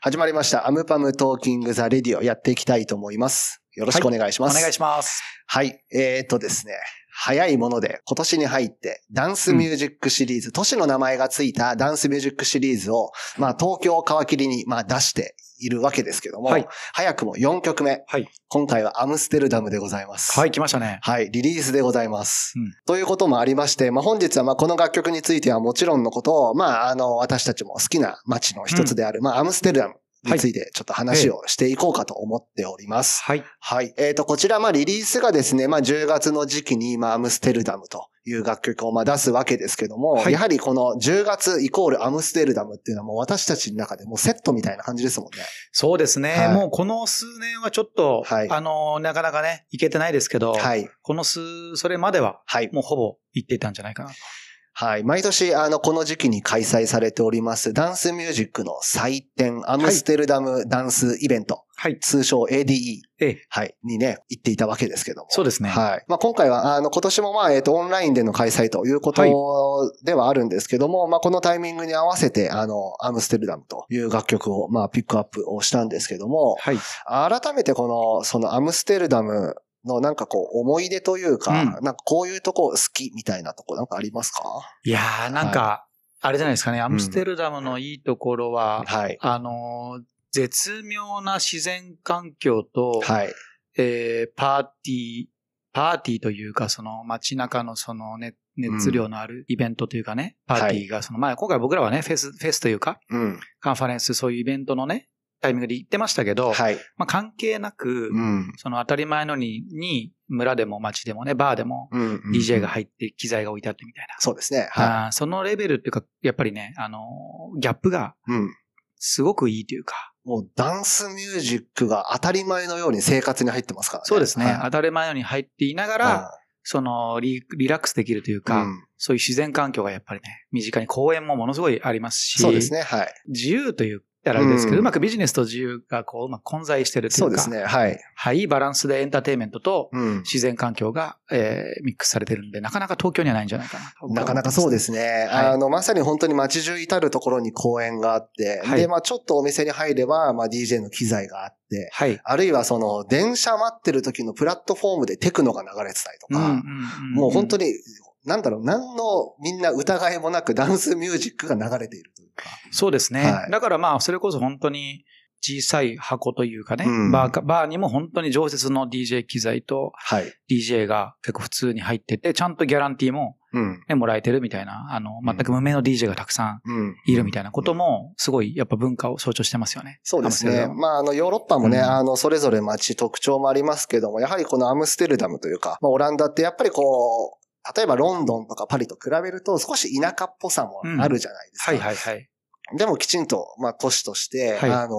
始まりました。 AmPm Talking the Radio やっていきたいと思います。よろしくお願いします。お願いします。はい。えー、っとですね。早いもので今年に入ってダンスミュージックシリーズ、都市の名前がついたダンスミュージックシリーズを、まあ東京を皮切りにまあ出しているわけですけども、はい早くも4曲目。はい。今回はアムステルダムでございます。はい、来ましたね。はい、リリースでございます。うんということもありまして、まあ、本日はまあこの楽曲についてはもちろんのことを、まあ、あの、私たちも好きな街の一つである、まあ、アムステルダムについてちょっと話をしていこうかと思っております。はい。はい。えっ、と、こちら、まあ、リリースがですね、まあ、10月の時期に、まあ、アムステルダムという楽曲を、まあ、出すわけですけども、はいやはりこの10月イコールアムステルダムっていうのはもう私たちの中でもうセットみたいな感じですもんね。そうですね。はいもうこの数年はちょっと、はいあの、なかなかね、いけてないですけど、はい。この数、それまでは、はい。もうほぼ行っていたんじゃないかなと。はい。毎年、あの、この時期に開催されております、ダンスミュージックの祭典、アムステルダムダンスイベント、はい。通称 ADE、ええ、はい、にね、行っていたわけですけども。そうですね。はい。まあ、今回は、あの、今年もまあ、えっ、と、オンラインでの開催ということではあるんですけども、まあ、このタイミングに合わせて、あの、アムステルダムという楽曲を、まあ、ピックアップをしたんですけども、はい。改めてこの、そのアムステルダムのなんかこう、思い出というか、うん。なんかこういうとこ好きみたいなとこなんかありますか？いやー、なんか、あれじゃないですかね、アムステルダムのいいところは、はい。あの、絶妙な自然環境と、はい。えーパーティー、パーティーというか、その街中のその熱熱量のあるイベントというかね、パーティーが、その、まあ今回僕らはね、フェス、フェスというか、うん。カンファレンス、そういうイベントのね、タイミングで行ってましたけど、はい。まあ関係なく、うん。その当たり前のに、に、村でも街でもね、バーでも、うん。DJ が入って機材が置いてあってみたいな。そうですね。はあーそのレベルっていうか、やっぱりね、あの、ギャップがい。うん。すごくいいというか、もうダンスミュージックが当たり前のように生活に入ってますからね。そうですね、はい当たり前のように入っていながら、そのリ、リラックスできるというか、うんそういう自然環境がやっぱりね、身近に公園もものすごいありますし、そうですね。はい。自由というたらですけど、うんうまくビジネスと自由がこう、うまく混在してるというか、そうですね。はい。はい、バランスでエンターテインメントとうん。自然環境が、えーミックスされてるんで、なかなか東京にはないんじゃないかなと。なかなかそうですね。はいあの、まさに本当に街中至るところに公園があって、はいで、まあちょっとお店に入れば、まあ DJ の機材があって、はい。あるいはその、電車待ってる時のプラットフォームでテクノが流れてたりとか、んもう本当に。に、なんだろう、何のみんな疑いもなくダンスミュージックが流れているというか。そうですね。はいだからまあ、それこそ本当に小さい箱というかね、うんバーか、バーにも本当に常設の DJ 機材とはい。DJ が結構普通に入ってて、ちゃんとギャランティーも、うん。ね、もらえてるみたいな、あの、全く無名の DJ がたくさんうん。いるみたいなことも、すごいやっぱ文化を象徴してますよね。そうですね。まあ、あの、ヨーロッパもね、うんあの、それぞれ街特徴もありますけども、やはりこのアムステルダムというか、まあ、オランダってやっぱりこう、例えばロンドンとかパリと比べると少し田舎っぽさもあるじゃないですか。はいはいはい。でもきちんと、まあ、都市として、はいあの、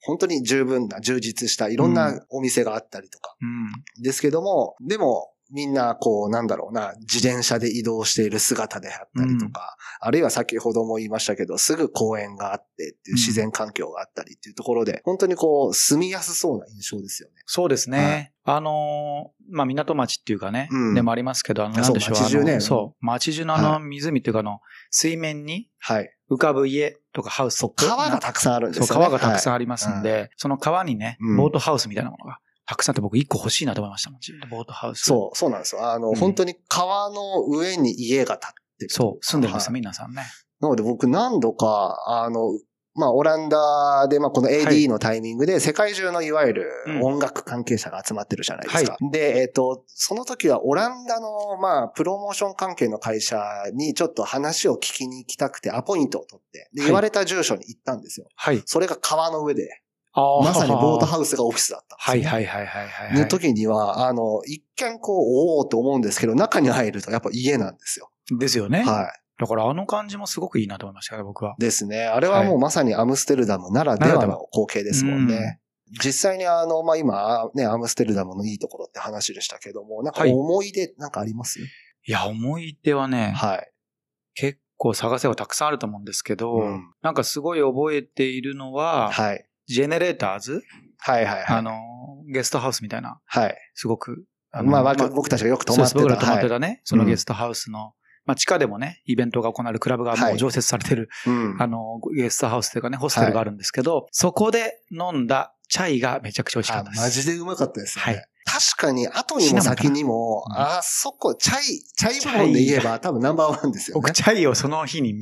本当に十分な、充実したいろんなお店があったりとか、うん。ですけども、でも、みんな、こう、なんだろうな、自転車で移動している姿であったりとか、あるいは先ほども言いましたけど、すぐ公園があってっていう自然環境があったりっていうところで、本当にこう、住みやすそうな印象ですよね。そうですね。あのー、まあ、港町っていうかね、うんでもありますけど、あの、あなんでしょう。ねそう。街中のあの湖っていうかあの、水面にはい。浮かぶ家とかハウスそう、とか川がたくさんあるんでそう、すよね。川がたくさんん。ありますんで、その川にねうん、ボートハウスみたいなものがたくさんあって僕一個欲しいなと思いましたもん。ボートハウス。そう、そうなんですよ。あの、うん本当に川の上に家が建ってる。そう、住んでるんですよ、はい皆さんね。なので僕何度か、あの、まあ、オランダで、まあ、このはい AD のタイミングで、世界中のいわゆるうん音楽関係者が集まってるじゃないですか。で、えっ、と、その時はオランダの、まあ、プロモーション関係の会社にちょっと話を聞きに行きたくて、アポイントを取って、言われた住所に行ったんですよ。はい。それが川の上で、まさにボートハウスがオフィスだったんですよ、はいね。はいはいはいはい。の時には、あの、一見こう、おおと思うんですけど、中に入るとやっぱ家なんですよ。ですよね。はだからあの感じもすごくいいなと思いましたね、僕は。い。ですね。あれはもうまさにアムステルダムならではの光景ですもんね。実際にあの、まあ、今、ね、アムステルダムのいいところって話でしたけども、なんかはい思い出なんかあります、いや、思い出はね、はい。結構探せばたくさんあると思うんですけど、うんなんかすごい覚えているのは、はい。ジェネレーターズ、はいはいはい。あの、ゲストハウスみたいな、はい。すごく、あのまあ、わか僕たちがよく泊まってた。僕ら泊まってはいたね、そのゲストハウスのまあ地下でもね、イベントが行われるクラブがもう常設されてる、うん。あの、ゲストハウスというかね、ホステルがあるんですけど、そこで飲んだチャイがめちゃくちゃ美味しかあったです。マジでうまかったですよね。はい確かに、後にも先にも、あそこ、チャイ、チャイ部門で言えば多分ナンバーワンですよね僕、。チャイをその日に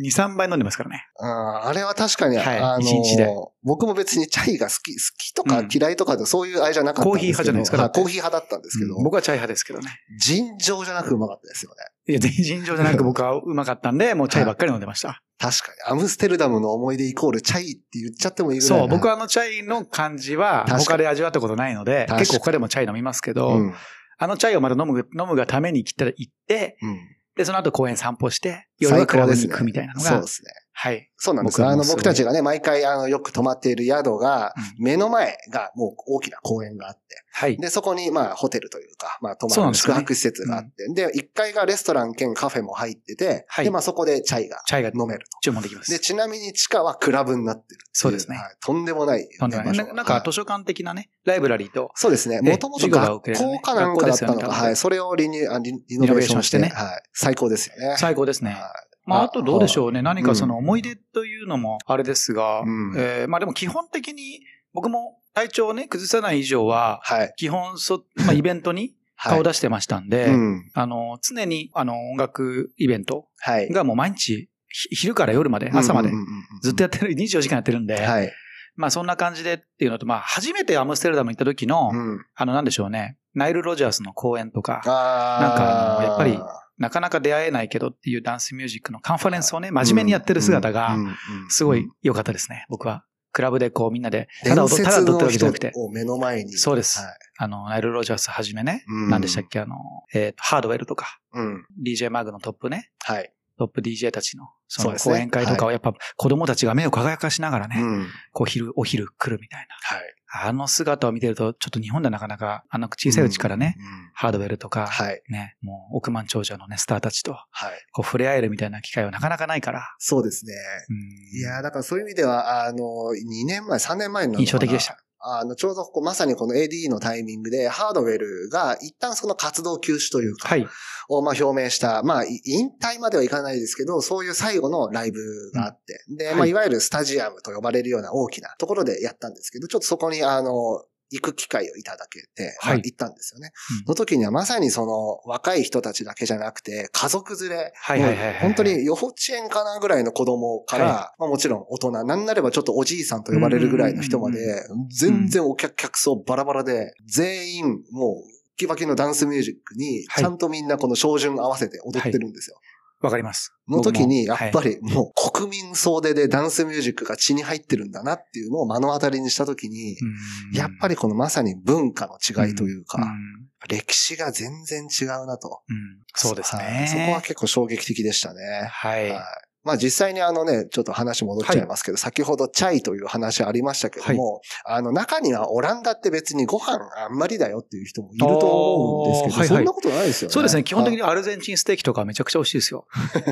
2、3杯飲んでますからね。うんあれは確かに、はいあの一日で僕も別にチャイが好き、好きとかうん嫌いとかでそういうあれじゃなかったんですけど。コーヒー派じゃないですかコーヒー派だったんですけど、うん僕はチャイ派ですけどね。尋常じゃなくうまかったですよね。いや、全尋常じゃなく僕はうまかったんで、もうチャイばっかり飲んでました。確かに。アムステルダムの思い出イコールチャイって言っちゃってもいいぐらいな。そう、僕はあのチャイの感じは他で味わったことないので、結構他でもチャイ飲みますけど、うん。あのチャイをまた飲む、飲むがために来たら行って、うん。で、その後公園散歩して、夜はクラブに行くみたいなのが、そうですね。はい。そうなんですよ。あの、僕たちがね、毎回、あの、よく泊まっている宿が、うん目の前がもう大きな公園があって、はい。で、そこに、まあ、ホテルというか、まあ、泊まる宿泊施設があって、で、1階がレストラン兼カフェも入ってて、はいで、まあ、そこでチャイがチャイが飲めると。注文できます。で、ちなみに地下はクラブになってるそうですねはいとんでもない、ね。なんだろうねななんかはい図書館的なね、ライブラリーと、そうですね。ええもともと学校かなんかだったのか、学校ですよねはい。それをリニューあリリノベーションして、リノベーションしてねはい。最高ですよね。最高ですね。はいまあ、あとどうでしょうね。何かそのうん思い出というのもあれですが、うんえーまあでも基本的に僕も体調をね、崩さない以上は、はい。基本そ、まあイベントにはい。顔出してましたんで、うん。あの、常にあの音楽イベントはい。がもう毎日、ひ昼から夜まで、朝までずっとやってる、24時間やってるんで、はい。まあそんな感じでっていうのと、まあ初めてアムステルダム行った時の、うん。あのなんでしょうね、ナイル・ロジャースの公演とか、なんかやっぱりなかなか出会えないけどっていうダンスミュージックのカンファレンスをね、真面目にやってる姿がすごい良かったですね、僕は。クラブでこうみんなで、た伝だ踊ただ踊ってるわけじゃなくて。を目の前に。そうですはい。あの、ナイル・ロジャースはじめね、うん何でしたっけ、あの、えーとハードウェルとか、うん。DJ マグのトップね、はい。トップ DJ たちの、その講演会とかをやっぱ子供たちが目を輝かしながらね、うん。こう昼、お昼来るみたいはい。な。あの姿を見てると、ちょっと日本ではなかなか、あの小さいうちからね、うん。ハードウェルとか、はい。ね、もう億万長者のね、スターたちと、はい。こう触れ合えるみたいな機会はなかなかないから、そうですね。うんいやーだからそういう意味では、あの、2年前、3年前の印象的でした。あの、ちょうどここまさにこの AD のタイミングで、ハードウェルが一旦その活動休止というか、はい。をまあ表明した、まあ、い引退まではいかないですけど、そういう最後のライブがあって、で、まあ、はいいわゆるスタジアムと呼ばれるような大きなところでやったんですけど、ちょっとそこに、あの、行く機会をいただけて、まあはい行ったんですよね。うん。その時にはまさにその若い人たちだけじゃなくて、家族連れ、はいはいはい本当に幼稚園かなぐらいの子供から、はまあもちろん大人、なんなればちょっとおじいさんと呼ばれるぐらいの人まうんで、全然お客、客層バラバラで、全員もう、キバキのダンスミュージックに、はい。ちゃんとみんなこの照準合わせて踊ってるんですよ。わかります。の時に、やっぱりもう国民総出でダンスミュージックが血に入ってるんだなっていうのを目の当たりにした時に、やっぱりりこのまさに文化の違いというか、うん歴史が全然違うなと。うんそうですはいね。そこは結構衝撃的でしたね。はい。はいまあ実際にあのね、ちょっと話戻っちゃいますけど、先ほどチャイという話ありましたけども、あの中にはオランダって別にご飯あんまりだよっていう人もいると思うんですけど、はいはいそんなことないですよね。そうですね。基本的はいにアルゼンチンステーキとかめちゃくちゃ美味しいですよ。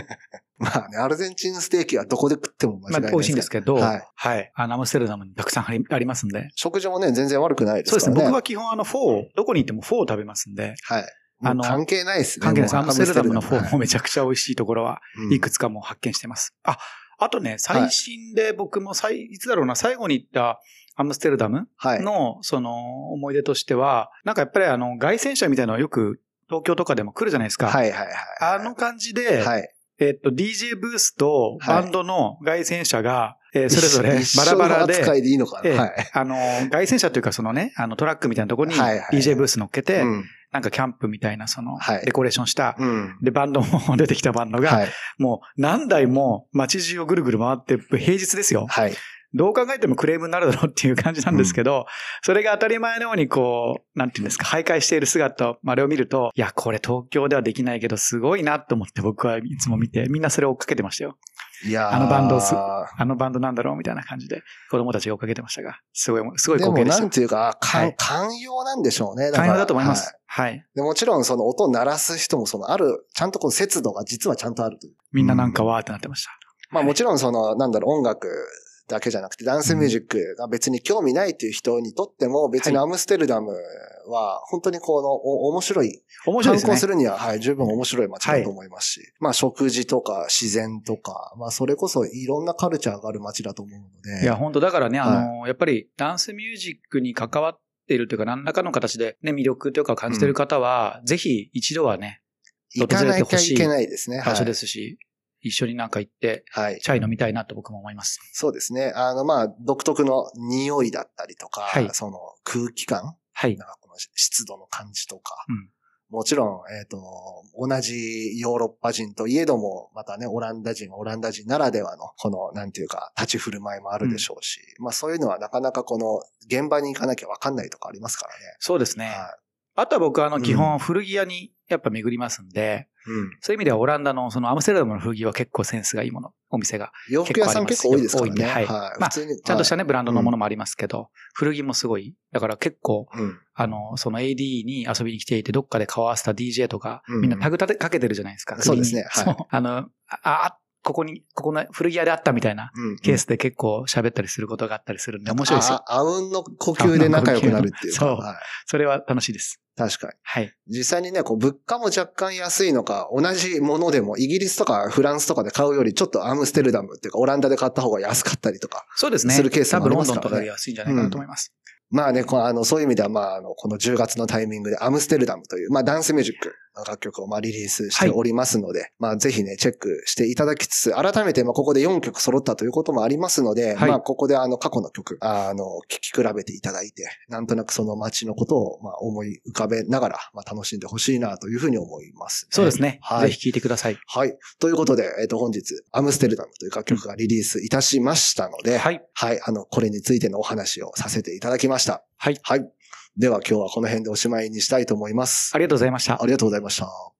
まあね、アルゼンチンステーキはどこで食っても間違いまあ、ない美味しいんですけど、ははいい。あのアムステルダムにたくさんありますんで。食事もね、全然悪くないですからね。そうですね。僕は基本あのフォーを、どこに行ってもフォーを食べますんで、はい。あの関係ないですね。関係ないです。アムステルダムのフォーはいもめちゃくちゃ美味しいところは、うんいくつかもう発見してます。あ、あとね、最新で僕も最、い、つだろうな、最後に行ったアムステルダムはい。の、その、思い出としては、なんかやっぱりあの、凱旋車みたいなのはよく東京とかでも来るじゃないですか。はいはいはい。あの感じで、はい。えっと、DJ ブースとバンドの凱旋車が、えーそれぞれ一バラバラ一緒の扱で、いでいいのかな？ええはい。あの、凱旋車というかそのね、あのトラックみたいなところにはいはい DJ ブース乗っけて、うん。なんかキャンプみたいなそのはいデコレーションした、うん。で、バンドも出てきたバンドが、はい。もう何台も街中をぐるぐる回って、平日ですよ。はい。どう考えてもクレームになるだろうっていう感じなんですけど、それが当たり前のようにこう、なんていうんですか、徘徊している姿、あれを見ると、いや、これ東京ではできないけど、すごいなと思って僕はいつも見て、みんなそれを追っかけてましたよ。いやーあのバンドをすあのバンドなんだろうみたいな感じで、子供たちが追っかけてましたが、すごい、すごいでも光景でした。なんていうか、寛容なんでしょうね。だから寛容だと思いまはす。はい。でもちろんその音を鳴らす人もそのある、ちゃんとこう節度が実はちゃんとあるという。みんななんかわーってなってました。まあもちろんその、なんだろう、音楽だけじゃなくて、ダンスミュージックが別に興味ないっていう人にとっても、別にアムステルダムは本当にこのお面白い、面白いね。観光するには、はい、十分面白い街だと思いますし、まあ食事とか自然とか、まあそれこそいろんなカルチャーがある街だと思うので。いや、本当だからね、あの、やっぱりダンスミュージックに関わっているというか、何らかの形でね、魅力というかを感じている方は、ぜひ一度はね、行かなきゃいけないですね。場所ですし、一緒になんか行って、はい。チャイ飲みたいなと僕も思います。そうですね。あの、まあ、独特の匂いだったりとか、はいその空気感、はい。なんかこの湿度の感じとか、うんもちろん、えっ、と、同じヨーロッパ人といえども、またね、オランダ人はオランダ人ならではの、この、なんていうか、立ち振る舞いもあるでしょうし、まあそういうのはなかなかこの、現場に行かなきゃわかんないとかありますからね。そうですね。はあとは僕はあの、うん基本古着屋にやっぱ巡りますんで、い。うん。そういう意味ではオランダのそのアムステルダムの古着は結構センスがいいもの、お店が。洋服屋さん結構多いですからね。結構ありますはい。まあ。ちゃんとしたね、ね、ブランドのものもありますけど、古着もすごい。だから結構、うん。あの、その AD に遊びに来ていて、どっかで顔合わせた DJ とか、うんみんなタグ立てかけてるじゃないですか。そうですねはい。あの、あ、あここに、ここの古着屋であったみたいなうん。ケースで結構喋ったりすることがあったりするんで、面白いですよ。ああうんの呼吸で仲良くなるっていうか。そうはい。それは楽しいです。確かに。はい。実際にね、こう、物価も若干安いのか、同じものでも、イギリスとかフランスとかで買うより、ちょっとアムステルダムっていうか、オランダで買った方が安かったりとか。そうですね。するケースもあ多分ロンりますからねドンとかで安いんじゃないかなと思います。まあね、こうあの、そういう意味では、まあ、あの、この10月のタイミングでアムステルダムという、まあ、ダンスミュージックの楽曲をまあリリースしておりますので、まあ、ぜひね、チェックしていただきつつ、改めて、まあ、ここで4曲揃ったということもありますので、はいまあ、ここであの、過去の曲、あの、聴き比べていただいて、なんとなくその街のことを、まあ、思い浮かべながら、まあ、楽しんでほしいなというふうに思います、そうですね。はいぜひ聴いてください。はい。ということで、えっ、と、本日、アムステルダムという楽曲がリリースいたしましたので、はい。はい。あの、これについてのお話をさせていただきました。はい。はい。では今日はこの辺でおしまいにしたいと思います。ありがとうございましたあ。りがとうございました。